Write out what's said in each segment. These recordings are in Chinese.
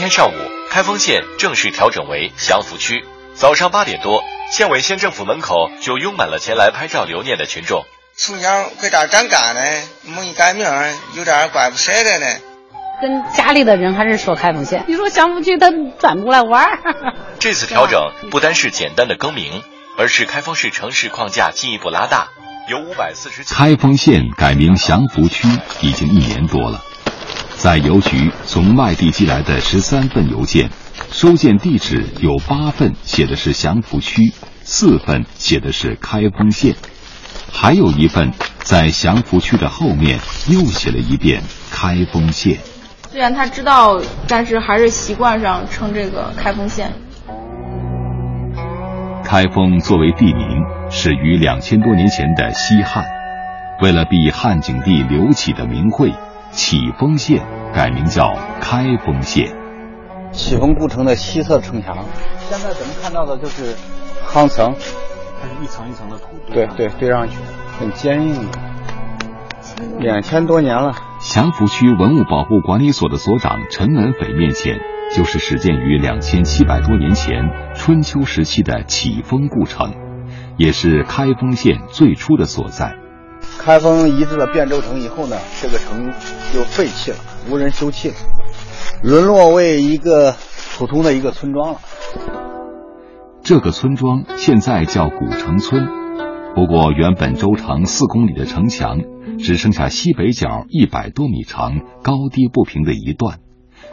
天上午，开封县正式调整为祥符区。早上八点多，县委县政府门口就拥满了前来拍照留念的群众。从小搁这儿长大的，没一改名，有点怪不舍得呢。跟家里的人还是说开封县。你说祥符区，他转不过来弯儿。这次调整不单是简单的更名，而是开封市城市框架进一步拉大，由五百四十。开封县改名祥符区已经一年多了，在邮局从外地寄来的十三份邮件。收件地址有八份写的是祥符区，四份写的是开封县，还有一份在祥符区的后面又写了一遍开封县。虽然他知道，但是还是习惯上称这个开封县。开封作为地名，始于两千多年前的西汉，为了避汉景帝刘启的名讳，启封县改名叫开封县。启丰故城的西侧城墙，现在咱们看到的就是夯层，它是一层一层的土对对堆上去，很坚硬的，两千多年了。祥符区文物保护管理所的所长陈文斐面前，就是始建于两千七百多年前春秋时期的启丰故城，也是开封县最初的所在。开封移至了汴州城以后呢，这个城就废弃了，无人修葺了。沦落为一个普通的一个村庄了。这个村庄现在叫古城村，不过原本周长四公里的城墙，只剩下西北角一百多米长、高低不平的一段，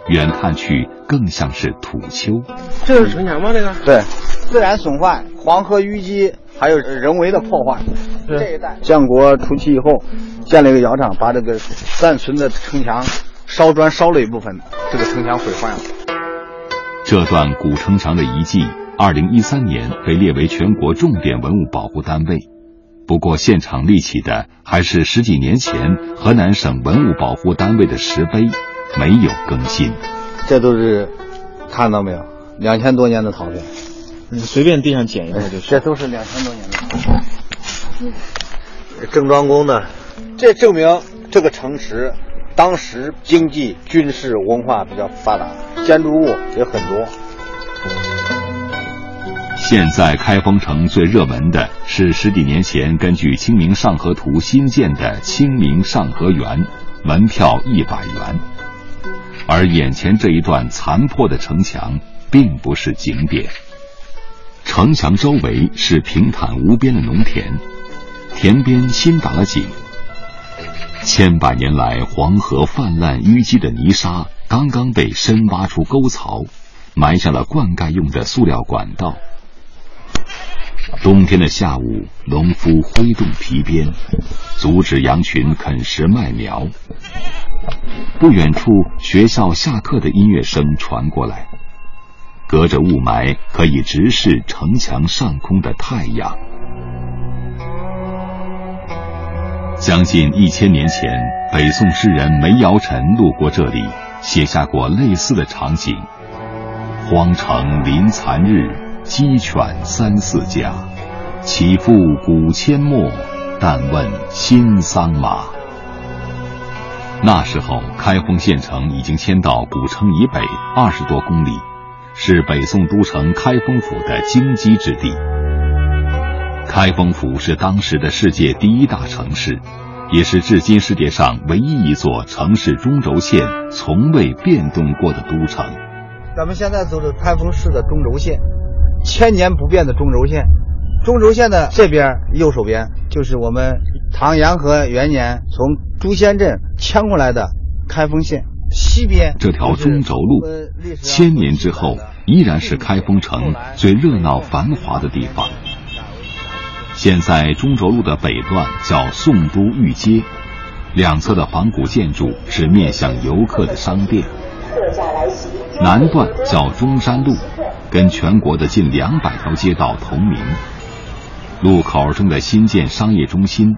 远看去更像是土丘。这是城墙吗？这个？对，自然损坏、黄河淤积，还有人为的破坏。这一带建国初期以后，建了一个窑厂，把这个暂存的城墙。烧砖烧了一部分，这个城墙毁坏了。这段古城墙的遗迹，二零一三年被列为全国重点文物保护单位。不过，现场立起的还是十几年前河南省文物保护单位的石碑，没有更新。这都是看到没有？两千多年的陶片，你随便地上捡一个就是。这都是两千多年的陶片。郑庄公呢，这证明这个城池。当时经济、军事、文化比较发达，建筑物也很多。现在开封城最热门的是十几年前根据《清明上河图》新建的清明上河园，门票一百元。而眼前这一段残破的城墙并不是景点，城墙周围是平坦无边的农田，田边新打了井。千百年来，黄河泛滥淤积的泥沙刚刚被深挖出沟槽，埋下了灌溉用的塑料管道。冬天的下午，农夫挥动皮鞭，阻止羊群啃食麦苗。不远处，学校下课的音乐声传过来，隔着雾霾，可以直视城墙上空的太阳。将近一千年前，北宋诗人梅尧臣路过这里，写下过类似的场景：“荒城临残日，鸡犬三四家。岂复古阡陌，但问新桑麻。”那时候，开封县城已经迁到古城以北二十多公里，是北宋都城开封府的京畿之地。开封府是当时的世界第一大城市，也是至今世界上唯一一座城市中轴线从未变动过的都城。咱们现在走的开封市的中轴线，千年不变的中轴线。中轴线的这边右手边就是我们唐延和元年从朱仙镇迁过来的开封县，西边这条中轴路，千年之后依然是开封城最热闹繁华的地方。现在中轴路的北段叫宋都御街，两侧的仿古建筑是面向游客的商店。南段叫中山路，跟全国的近两百条街道同名。路口正在新建商业中心，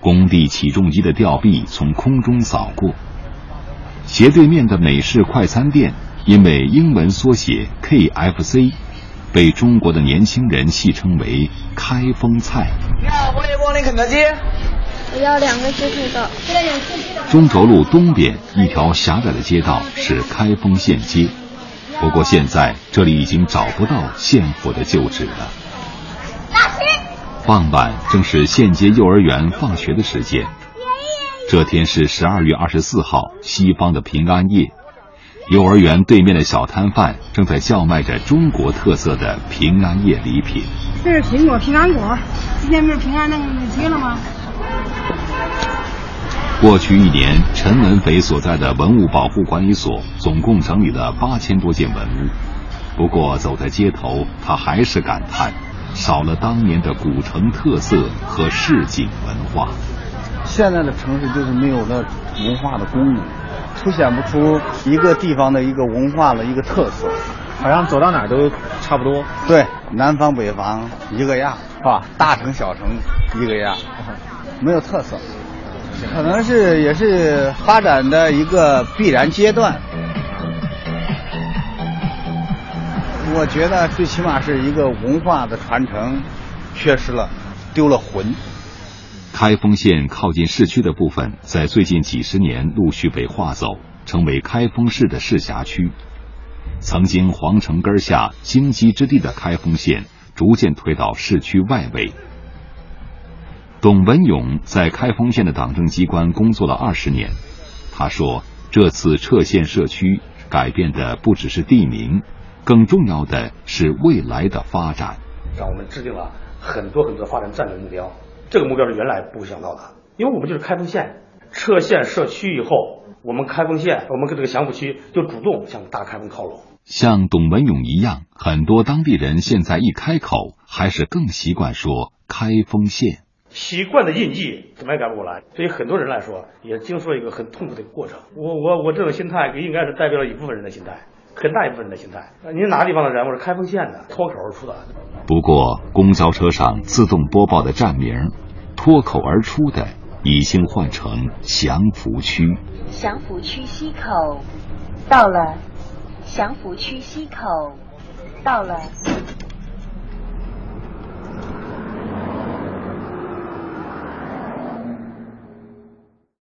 工地起重机的吊臂从空中扫过。斜对面的美式快餐店，因为英文缩写 KFC。被中国的年轻人戏称为“开封菜”。你好，我要肯德基。我要两个鸡腿的。中轴路东边一条狭窄的街道是开封县街，不过现在这里已经找不到县府的旧址了。傍晚正是县街幼儿园放学的时间。这天是十二月二十四号，西方的平安夜。幼儿园对面的小摊贩正在叫卖着中国特色的平安夜礼品。这是苹果平安果，今天不是平安那个节了吗？过去一年，陈文斐所在的文物保护管理所总共整理了八千多件文物。不过走在街头，他还是感叹，少了当年的古城特色和市井文化。现在的城市就是没有了文化的功能，凸显不出一个地方的一个文化的一个特色，好像走到哪儿都差不多。对，南方北方一个样，是吧？大城小城一个样，没有特色。可能是也是发展的一个必然阶段。我觉得最起码是一个文化的传承缺失了，丢了魂。开封县靠近市区的部分，在最近几十年陆续被划走，成为开封市的市辖区。曾经皇城根下荆棘之地的开封县，逐渐推到市区外围。董文勇在开封县的党政机关工作了二十年，他说：“这次撤县设区，改变的不只是地名，更重要的是未来的发展。让我们制定了很多很多发展战略目标，这个目标是原来不想到的，因为我们就是开封县，撤县设区以后，我们开封县，我们跟这个祥符区就主动向大开封靠拢。像董文勇一样，很多当地人现在一开口，还是更习惯说开封县。”习惯的印记怎么也改不过来，对于很多人来说，也经受一个很痛苦的一个过程。我我我这种心态，应该是代表了一部分人的心态，很大一部分人的心态。您哪个地方的人？我是开封县的，脱口而出的。不过，公交车上自动播报的站名，脱口而出的已经换成祥符区。祥符区西口到了，祥符区西口到了。